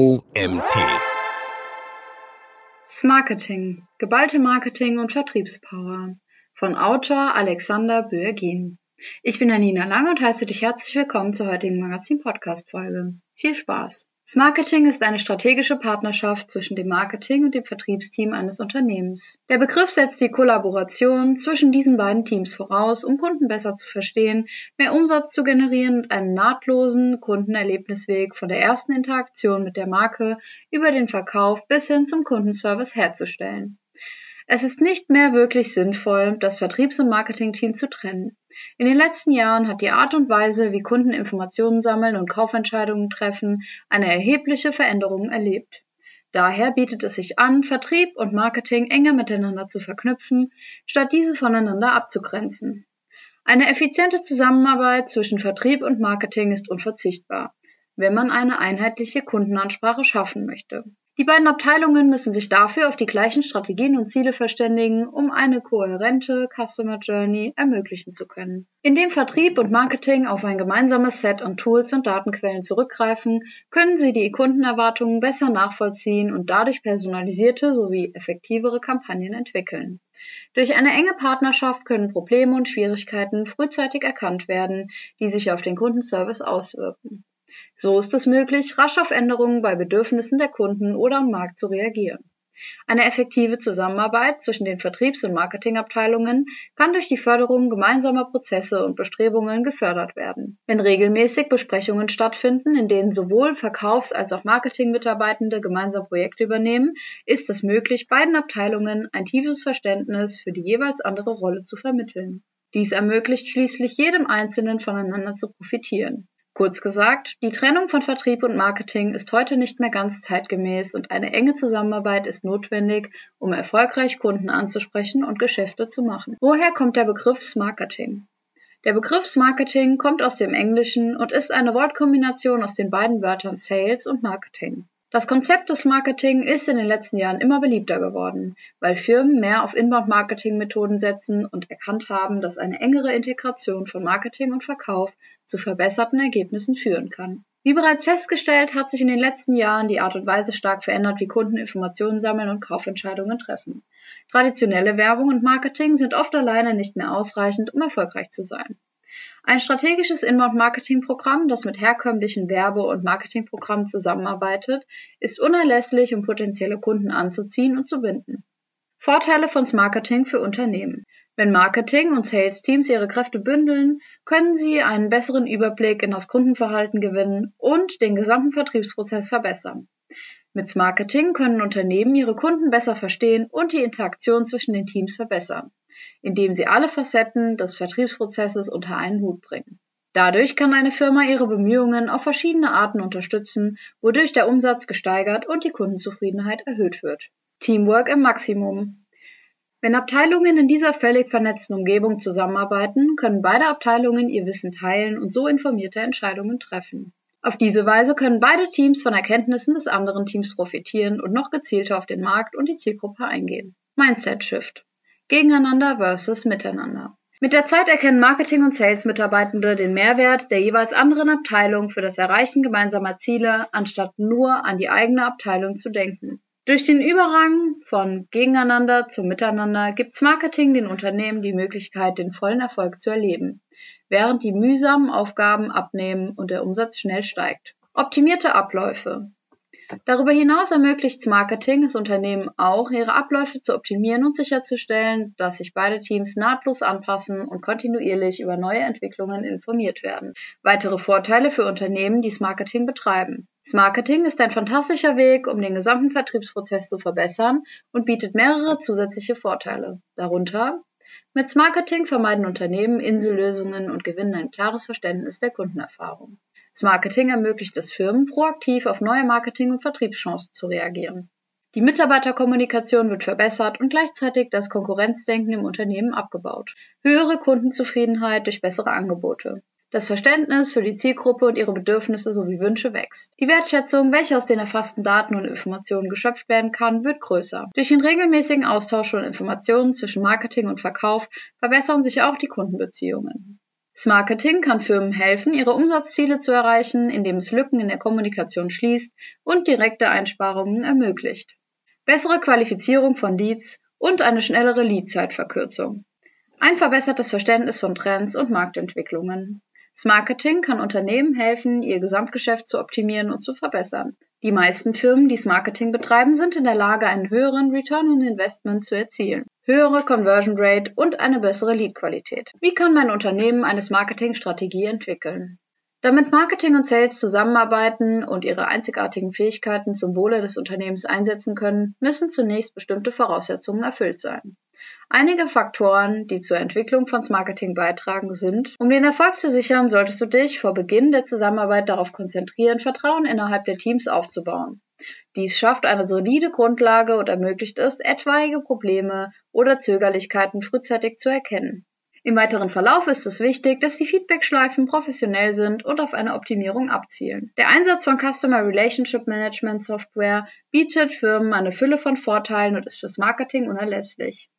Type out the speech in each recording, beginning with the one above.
OMT. Smarketing. Geballte Marketing und Vertriebspower. Von Autor Alexander Böergin. Ich bin Anina Lang und heiße dich herzlich willkommen zur heutigen Magazin-Podcast-Folge. Viel Spaß! Marketing ist eine strategische Partnerschaft zwischen dem Marketing und dem Vertriebsteam eines Unternehmens. Der Begriff setzt die Kollaboration zwischen diesen beiden Teams voraus, um Kunden besser zu verstehen, mehr Umsatz zu generieren und einen nahtlosen Kundenerlebnisweg von der ersten Interaktion mit der Marke über den Verkauf bis hin zum Kundenservice herzustellen. Es ist nicht mehr wirklich sinnvoll, das Vertriebs- und Marketingteam zu trennen. In den letzten Jahren hat die Art und Weise, wie Kunden Informationen sammeln und Kaufentscheidungen treffen, eine erhebliche Veränderung erlebt. Daher bietet es sich an, Vertrieb und Marketing enger miteinander zu verknüpfen, statt diese voneinander abzugrenzen. Eine effiziente Zusammenarbeit zwischen Vertrieb und Marketing ist unverzichtbar, wenn man eine einheitliche Kundenansprache schaffen möchte. Die beiden Abteilungen müssen sich dafür auf die gleichen Strategien und Ziele verständigen, um eine kohärente Customer Journey ermöglichen zu können. Indem Vertrieb und Marketing auf ein gemeinsames Set an Tools und Datenquellen zurückgreifen, können sie die Kundenerwartungen besser nachvollziehen und dadurch personalisierte sowie effektivere Kampagnen entwickeln. Durch eine enge Partnerschaft können Probleme und Schwierigkeiten frühzeitig erkannt werden, die sich auf den Kundenservice auswirken. So ist es möglich, rasch auf Änderungen bei Bedürfnissen der Kunden oder am Markt zu reagieren. Eine effektive Zusammenarbeit zwischen den Vertriebs- und Marketingabteilungen kann durch die Förderung gemeinsamer Prozesse und Bestrebungen gefördert werden. Wenn regelmäßig Besprechungen stattfinden, in denen sowohl Verkaufs- als auch Marketingmitarbeitende gemeinsam Projekte übernehmen, ist es möglich, beiden Abteilungen ein tiefes Verständnis für die jeweils andere Rolle zu vermitteln. Dies ermöglicht schließlich jedem Einzelnen voneinander zu profitieren. Kurz gesagt, die Trennung von Vertrieb und Marketing ist heute nicht mehr ganz zeitgemäß und eine enge Zusammenarbeit ist notwendig, um erfolgreich Kunden anzusprechen und Geschäfte zu machen. Woher kommt der Begriff Marketing? Der Begriff Marketing kommt aus dem Englischen und ist eine Wortkombination aus den beiden Wörtern Sales und Marketing. Das Konzept des Marketing ist in den letzten Jahren immer beliebter geworden, weil Firmen mehr auf Inbound-Marketing-Methoden setzen und erkannt haben, dass eine engere Integration von Marketing und Verkauf zu verbesserten Ergebnissen führen kann. Wie bereits festgestellt, hat sich in den letzten Jahren die Art und Weise stark verändert, wie Kunden Informationen sammeln und Kaufentscheidungen treffen. Traditionelle Werbung und Marketing sind oft alleine nicht mehr ausreichend, um erfolgreich zu sein. Ein strategisches Inbound-Marketing-Programm, das mit herkömmlichen Werbe- und Marketingprogrammen zusammenarbeitet, ist unerlässlich, um potenzielle Kunden anzuziehen und zu binden. Vorteile von Marketing für Unternehmen. Wenn Marketing und Sales-Teams ihre Kräfte bündeln, können sie einen besseren Überblick in das Kundenverhalten gewinnen und den gesamten Vertriebsprozess verbessern. Mit Marketing können Unternehmen ihre Kunden besser verstehen und die Interaktion zwischen den Teams verbessern indem sie alle Facetten des Vertriebsprozesses unter einen Hut bringen. Dadurch kann eine Firma ihre Bemühungen auf verschiedene Arten unterstützen, wodurch der Umsatz gesteigert und die Kundenzufriedenheit erhöht wird. Teamwork im Maximum. Wenn Abteilungen in dieser völlig vernetzten Umgebung zusammenarbeiten, können beide Abteilungen ihr Wissen teilen und so informierte Entscheidungen treffen. Auf diese Weise können beide Teams von Erkenntnissen des anderen Teams profitieren und noch gezielter auf den Markt und die Zielgruppe eingehen. Mindset Shift. Gegeneinander versus Miteinander. Mit der Zeit erkennen Marketing- und Sales-Mitarbeitende den Mehrwert der jeweils anderen Abteilung für das Erreichen gemeinsamer Ziele, anstatt nur an die eigene Abteilung zu denken. Durch den Überrang von Gegeneinander zum Miteinander gibt Marketing den Unternehmen die Möglichkeit, den vollen Erfolg zu erleben, während die mühsamen Aufgaben abnehmen und der Umsatz schnell steigt. Optimierte Abläufe. Darüber hinaus ermöglicht Marketing es Unternehmen auch, ihre Abläufe zu optimieren und sicherzustellen, dass sich beide Teams nahtlos anpassen und kontinuierlich über neue Entwicklungen informiert werden. Weitere Vorteile für Unternehmen, die Marketing betreiben. Marketing ist ein fantastischer Weg, um den gesamten Vertriebsprozess zu verbessern und bietet mehrere zusätzliche Vorteile. Darunter mit Marketing vermeiden Unternehmen Insellösungen und gewinnen ein klares Verständnis der Kundenerfahrung. Das Marketing ermöglicht es Firmen, proaktiv auf neue Marketing- und Vertriebschancen zu reagieren. Die Mitarbeiterkommunikation wird verbessert und gleichzeitig das Konkurrenzdenken im Unternehmen abgebaut. Höhere Kundenzufriedenheit durch bessere Angebote. Das Verständnis für die Zielgruppe und ihre Bedürfnisse sowie Wünsche wächst. Die Wertschätzung, welche aus den erfassten Daten und Informationen geschöpft werden kann, wird größer. Durch den regelmäßigen Austausch von Informationen zwischen Marketing und Verkauf verbessern sich auch die Kundenbeziehungen. Marketing kann Firmen helfen, ihre Umsatzziele zu erreichen, indem es Lücken in der Kommunikation schließt und direkte Einsparungen ermöglicht. Bessere Qualifizierung von Leads und eine schnellere Leadzeitverkürzung. Ein verbessertes Verständnis von Trends und Marktentwicklungen. Marketing kann Unternehmen helfen, ihr Gesamtgeschäft zu optimieren und zu verbessern. Die meisten Firmen, die Marketing betreiben, sind in der Lage, einen höheren Return on Investment zu erzielen, höhere Conversion Rate und eine bessere Lead-Qualität. Wie kann mein Unternehmen eine Marketing-Strategie entwickeln? Damit Marketing und Sales zusammenarbeiten und ihre einzigartigen Fähigkeiten zum Wohle des Unternehmens einsetzen können, müssen zunächst bestimmte Voraussetzungen erfüllt sein. Einige Faktoren, die zur Entwicklung von Marketing beitragen, sind, um den Erfolg zu sichern, solltest du dich vor Beginn der Zusammenarbeit darauf konzentrieren, Vertrauen innerhalb der Teams aufzubauen. Dies schafft eine solide Grundlage und ermöglicht es, etwaige Probleme oder Zögerlichkeiten frühzeitig zu erkennen. Im weiteren Verlauf ist es wichtig, dass die Feedbackschleifen professionell sind und auf eine Optimierung abzielen. Der Einsatz von Customer Relationship Management Software bietet Firmen eine Fülle von Vorteilen und ist fürs Marketing unerlässlich.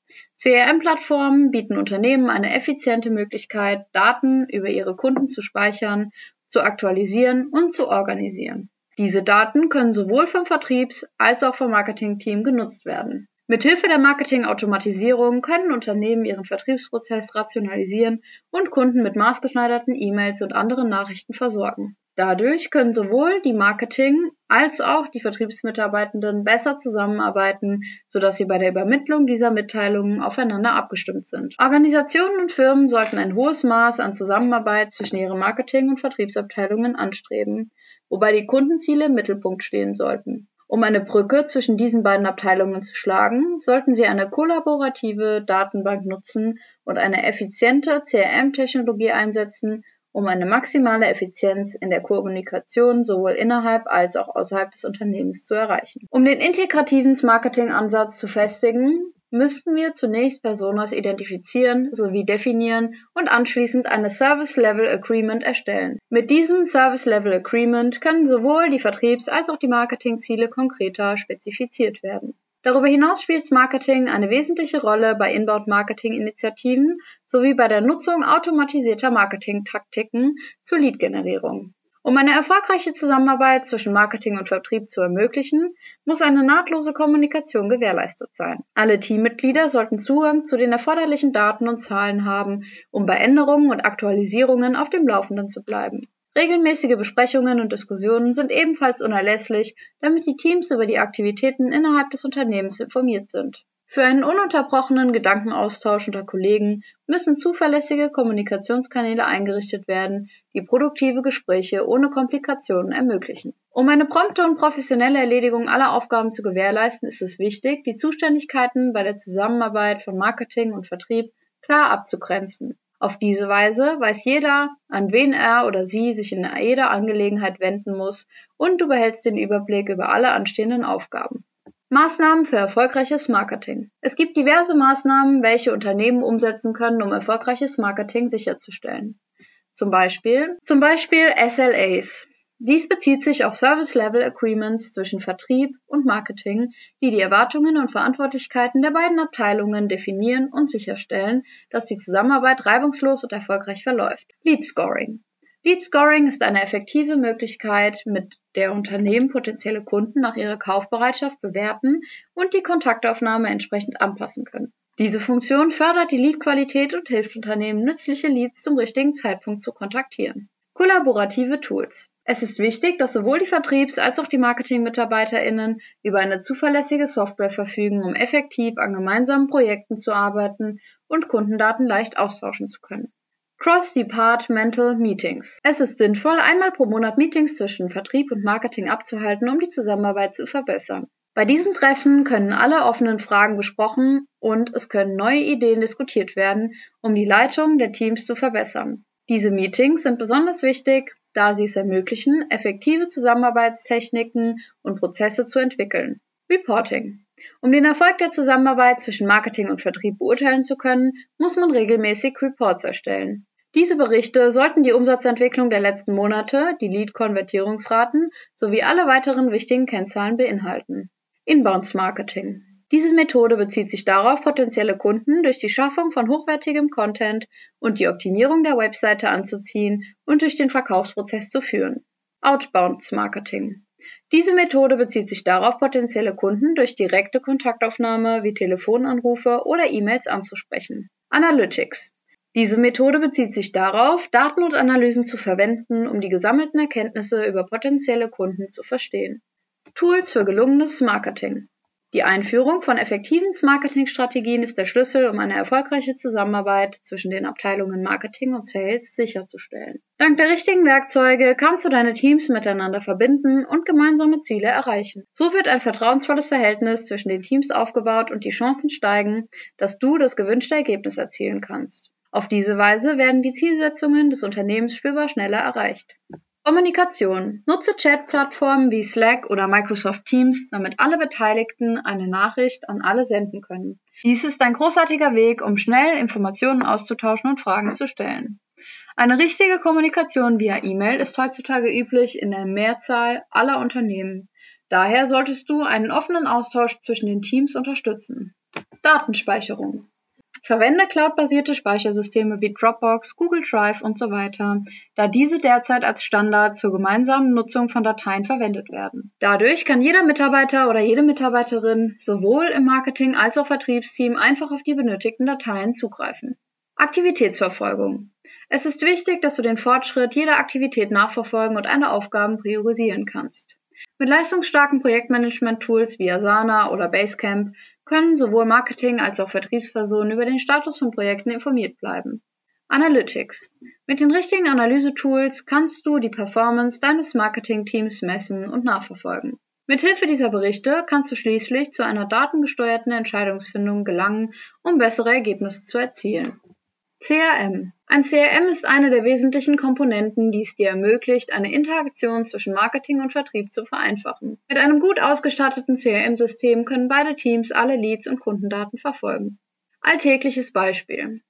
CRM-Plattformen bieten Unternehmen eine effiziente Möglichkeit, Daten über ihre Kunden zu speichern, zu aktualisieren und zu organisieren. Diese Daten können sowohl vom Vertriebs- als auch vom Marketingteam genutzt werden. Mithilfe der Marketing-Automatisierung können Unternehmen ihren Vertriebsprozess rationalisieren und Kunden mit maßgeschneiderten E-Mails und anderen Nachrichten versorgen. Dadurch können sowohl die Marketing- als auch die Vertriebsmitarbeitenden besser zusammenarbeiten, sodass sie bei der Übermittlung dieser Mitteilungen aufeinander abgestimmt sind. Organisationen und Firmen sollten ein hohes Maß an Zusammenarbeit zwischen ihren Marketing- und Vertriebsabteilungen anstreben, wobei die Kundenziele im Mittelpunkt stehen sollten. Um eine Brücke zwischen diesen beiden Abteilungen zu schlagen, sollten Sie eine kollaborative Datenbank nutzen und eine effiziente CRM-Technologie einsetzen, um eine maximale Effizienz in der Kommunikation sowohl innerhalb als auch außerhalb des Unternehmens zu erreichen. Um den integrativen Marketing-Ansatz zu festigen, müssten wir zunächst Personas identifizieren sowie definieren und anschließend eine Service Level Agreement erstellen. Mit diesem Service Level Agreement können sowohl die Vertriebs- als auch die Marketingziele konkreter spezifiziert werden. Darüber hinaus spielt Marketing eine wesentliche Rolle bei Inbound-Marketing-Initiativen sowie bei der Nutzung automatisierter Marketing-Taktiken zur Lead-Generierung. Um eine erfolgreiche Zusammenarbeit zwischen Marketing und Vertrieb zu ermöglichen, muss eine nahtlose Kommunikation gewährleistet sein. Alle Teammitglieder sollten Zugang zu den erforderlichen Daten und Zahlen haben, um bei Änderungen und Aktualisierungen auf dem Laufenden zu bleiben. Regelmäßige Besprechungen und Diskussionen sind ebenfalls unerlässlich, damit die Teams über die Aktivitäten innerhalb des Unternehmens informiert sind. Für einen ununterbrochenen Gedankenaustausch unter Kollegen müssen zuverlässige Kommunikationskanäle eingerichtet werden, die produktive Gespräche ohne Komplikationen ermöglichen. Um eine prompte und professionelle Erledigung aller Aufgaben zu gewährleisten, ist es wichtig, die Zuständigkeiten bei der Zusammenarbeit von Marketing und Vertrieb klar abzugrenzen. Auf diese Weise weiß jeder, an wen er oder sie sich in jeder Angelegenheit wenden muss und du behältst den Überblick über alle anstehenden Aufgaben. Maßnahmen für erfolgreiches Marketing. Es gibt diverse Maßnahmen, welche Unternehmen umsetzen können, um erfolgreiches Marketing sicherzustellen. Zum Beispiel, zum Beispiel SLAs. Dies bezieht sich auf Service Level Agreements zwischen Vertrieb und Marketing, die die Erwartungen und Verantwortlichkeiten der beiden Abteilungen definieren und sicherstellen, dass die Zusammenarbeit reibungslos und erfolgreich verläuft. Lead Scoring. Lead Scoring ist eine effektive Möglichkeit, mit der Unternehmen potenzielle Kunden nach ihrer Kaufbereitschaft bewerten und die Kontaktaufnahme entsprechend anpassen können. Diese Funktion fördert die Leadqualität und hilft Unternehmen, nützliche Leads zum richtigen Zeitpunkt zu kontaktieren. Kollaborative Tools. Es ist wichtig, dass sowohl die Vertriebs- als auch die Marketing-MitarbeiterInnen über eine zuverlässige Software verfügen, um effektiv an gemeinsamen Projekten zu arbeiten und Kundendaten leicht austauschen zu können. Cross-Departmental Meetings. Es ist sinnvoll, einmal pro Monat Meetings zwischen Vertrieb und Marketing abzuhalten, um die Zusammenarbeit zu verbessern. Bei diesen Treffen können alle offenen Fragen besprochen und es können neue Ideen diskutiert werden, um die Leitung der Teams zu verbessern. Diese Meetings sind besonders wichtig, da sie es ermöglichen, effektive Zusammenarbeitstechniken und Prozesse zu entwickeln. Reporting. Um den Erfolg der Zusammenarbeit zwischen Marketing und Vertrieb beurteilen zu können, muss man regelmäßig Reports erstellen. Diese Berichte sollten die Umsatzentwicklung der letzten Monate, die Lead-Konvertierungsraten sowie alle weiteren wichtigen Kennzahlen beinhalten. Inbounds Marketing. Diese Methode bezieht sich darauf, potenzielle Kunden durch die Schaffung von hochwertigem Content und die Optimierung der Webseite anzuziehen und durch den Verkaufsprozess zu führen. Outbound Marketing. Diese Methode bezieht sich darauf, potenzielle Kunden durch direkte Kontaktaufnahme wie Telefonanrufe oder E-Mails anzusprechen. Analytics. Diese Methode bezieht sich darauf, Daten und Analysen zu verwenden, um die gesammelten Erkenntnisse über potenzielle Kunden zu verstehen. Tools für gelungenes Marketing. Die Einführung von effektiven Marketingstrategien ist der Schlüssel, um eine erfolgreiche Zusammenarbeit zwischen den Abteilungen Marketing und Sales sicherzustellen. Dank der richtigen Werkzeuge kannst du deine Teams miteinander verbinden und gemeinsame Ziele erreichen. So wird ein vertrauensvolles Verhältnis zwischen den Teams aufgebaut und die Chancen steigen, dass du das gewünschte Ergebnis erzielen kannst. Auf diese Weise werden die Zielsetzungen des Unternehmens spürbar schneller erreicht. Kommunikation. Nutze Chat-Plattformen wie Slack oder Microsoft Teams, damit alle Beteiligten eine Nachricht an alle senden können. Dies ist ein großartiger Weg, um schnell Informationen auszutauschen und Fragen zu stellen. Eine richtige Kommunikation via E-Mail ist heutzutage üblich in der Mehrzahl aller Unternehmen. Daher solltest du einen offenen Austausch zwischen den Teams unterstützen. Datenspeicherung. Verwende cloudbasierte Speichersysteme wie Dropbox, Google Drive und so weiter, da diese derzeit als Standard zur gemeinsamen Nutzung von Dateien verwendet werden. Dadurch kann jeder Mitarbeiter oder jede Mitarbeiterin sowohl im Marketing als auch Vertriebsteam einfach auf die benötigten Dateien zugreifen. Aktivitätsverfolgung. Es ist wichtig, dass du den Fortschritt jeder Aktivität nachverfolgen und eine Aufgaben priorisieren kannst. Mit leistungsstarken Projektmanagement-Tools wie Asana oder Basecamp können sowohl Marketing als auch Vertriebspersonen über den Status von Projekten informiert bleiben. Analytics. Mit den richtigen Analysetools kannst du die Performance deines Marketingteams messen und nachverfolgen. Mithilfe dieser Berichte kannst du schließlich zu einer datengesteuerten Entscheidungsfindung gelangen, um bessere Ergebnisse zu erzielen. CRM. Ein CRM ist eine der wesentlichen Komponenten, die es dir ermöglicht, eine Interaktion zwischen Marketing und Vertrieb zu vereinfachen. Mit einem gut ausgestatteten CRM-System können beide Teams alle Leads und Kundendaten verfolgen. Alltägliches Beispiel.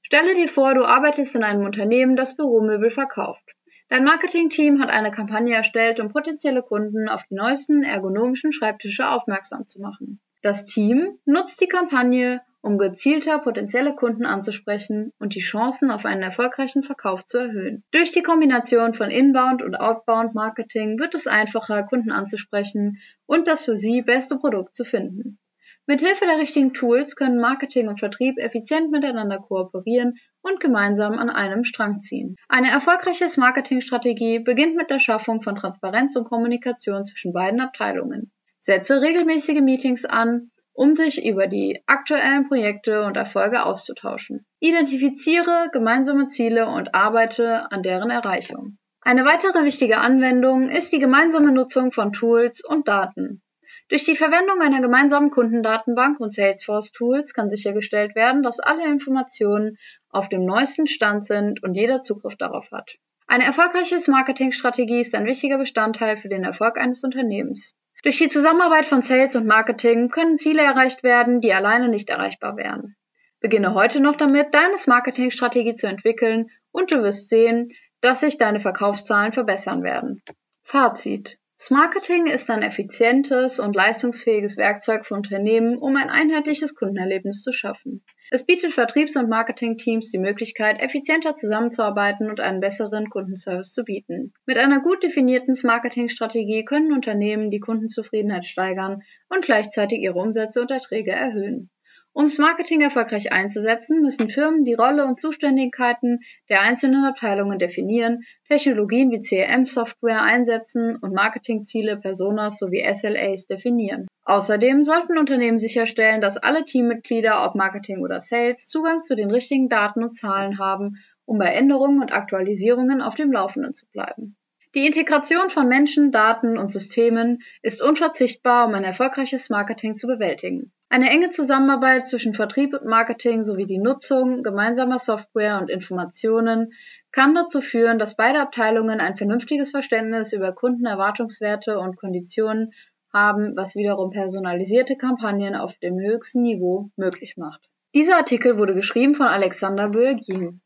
Stelle dir vor, du arbeitest in einem Unternehmen, das Büromöbel verkauft. Dein Marketingteam hat eine Kampagne erstellt, um potenzielle Kunden auf die neuesten ergonomischen Schreibtische aufmerksam zu machen. Das Team nutzt die Kampagne, um gezielter potenzielle Kunden anzusprechen und die Chancen auf einen erfolgreichen Verkauf zu erhöhen. Durch die Kombination von Inbound und Outbound Marketing wird es einfacher, Kunden anzusprechen und das für sie beste Produkt zu finden. Mit Hilfe der richtigen Tools können Marketing und Vertrieb effizient miteinander kooperieren und gemeinsam an einem Strang ziehen. Eine erfolgreiche Marketingstrategie beginnt mit der Schaffung von Transparenz und Kommunikation zwischen beiden Abteilungen. Setze regelmäßige Meetings an, um sich über die aktuellen Projekte und Erfolge auszutauschen. Identifiziere gemeinsame Ziele und arbeite an deren Erreichung. Eine weitere wichtige Anwendung ist die gemeinsame Nutzung von Tools und Daten. Durch die Verwendung einer gemeinsamen Kundendatenbank und Salesforce-Tools kann sichergestellt werden, dass alle Informationen auf dem neuesten Stand sind und jeder Zugriff darauf hat. Eine erfolgreiche Marketingstrategie ist ein wichtiger Bestandteil für den Erfolg eines Unternehmens. Durch die Zusammenarbeit von Sales und Marketing können Ziele erreicht werden, die alleine nicht erreichbar wären. Beginne heute noch damit, deine Marketingstrategie zu entwickeln und du wirst sehen, dass sich deine Verkaufszahlen verbessern werden. Fazit. Marketing ist ein effizientes und leistungsfähiges Werkzeug für Unternehmen, um ein einheitliches Kundenerlebnis zu schaffen. Es bietet Vertriebs- und Marketingteams die Möglichkeit, effizienter zusammenzuarbeiten und einen besseren Kundenservice zu bieten. Mit einer gut definierten Marketingstrategie können Unternehmen die Kundenzufriedenheit steigern und gleichzeitig ihre Umsätze und Erträge erhöhen. Um Marketing erfolgreich einzusetzen, müssen Firmen die Rolle und Zuständigkeiten der einzelnen Abteilungen definieren, Technologien wie CRM-Software einsetzen und Marketingziele, Personas sowie SLAs definieren. Außerdem sollten Unternehmen sicherstellen, dass alle Teammitglieder, ob Marketing oder Sales, Zugang zu den richtigen Daten und Zahlen haben, um bei Änderungen und Aktualisierungen auf dem Laufenden zu bleiben. Die Integration von Menschen, Daten und Systemen ist unverzichtbar, um ein erfolgreiches Marketing zu bewältigen. Eine enge Zusammenarbeit zwischen Vertrieb und Marketing sowie die Nutzung gemeinsamer Software und Informationen kann dazu führen, dass beide Abteilungen ein vernünftiges Verständnis über Kundenerwartungswerte und Konditionen haben, was wiederum personalisierte Kampagnen auf dem höchsten Niveau möglich macht. Dieser Artikel wurde geschrieben von Alexander Böergin.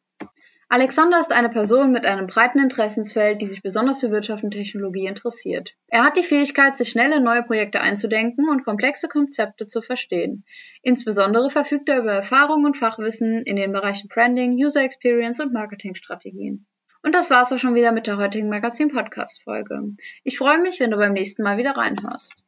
Alexander ist eine Person mit einem breiten Interessensfeld, die sich besonders für Wirtschaft und Technologie interessiert. Er hat die Fähigkeit, sich schnell in neue Projekte einzudenken und komplexe Konzepte zu verstehen. Insbesondere verfügt er über Erfahrung und Fachwissen in den Bereichen Branding, User Experience und Marketingstrategien. Und das war's auch schon wieder mit der heutigen Magazin-Podcast-Folge. Ich freue mich, wenn du beim nächsten Mal wieder reinhörst.